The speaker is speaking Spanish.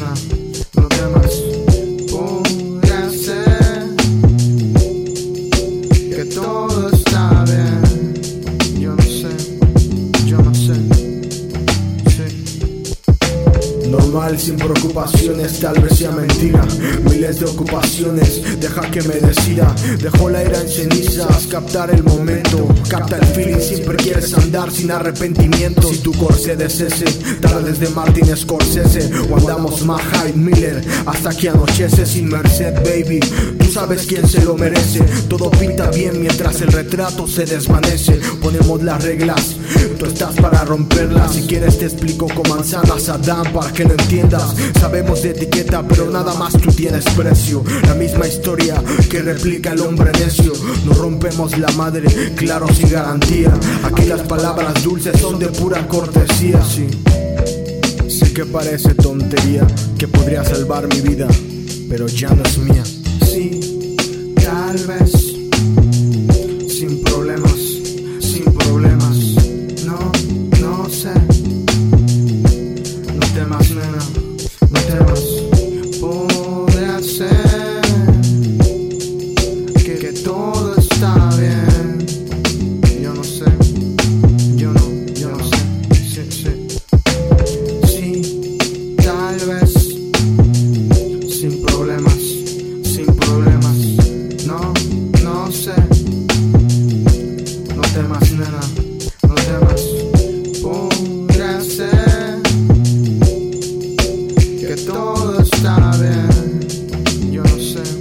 mañana. Lo que todo Normal, sin preocupaciones, tal vez sea mentira. Miles de ocupaciones, deja que me decida. Dejo la ira en cenizas, captar el momento. Capta el feeling, siempre quieres andar sin arrepentimiento. Si tu corset es ese, tardes de Martin Scorsese. O andamos más Hyde Miller hasta que anochece sin merced, baby. Tú sabes quién se lo merece. Todo pinta bien mientras el retrato se desvanece. Ponemos las reglas, tú estás para romperlas. Si quieres, te explico con manzanas a Dan para que Sabemos de etiqueta, pero nada más tú tienes precio. La misma historia que replica el hombre necio. No rompemos la madre, claro, sin garantía. Aquí las palabras dulces son de pura cortesía, sí. Sé que parece tontería, que podría salvar mi vida, pero ya no es mía. Sí, tal vez saben, yo no sé.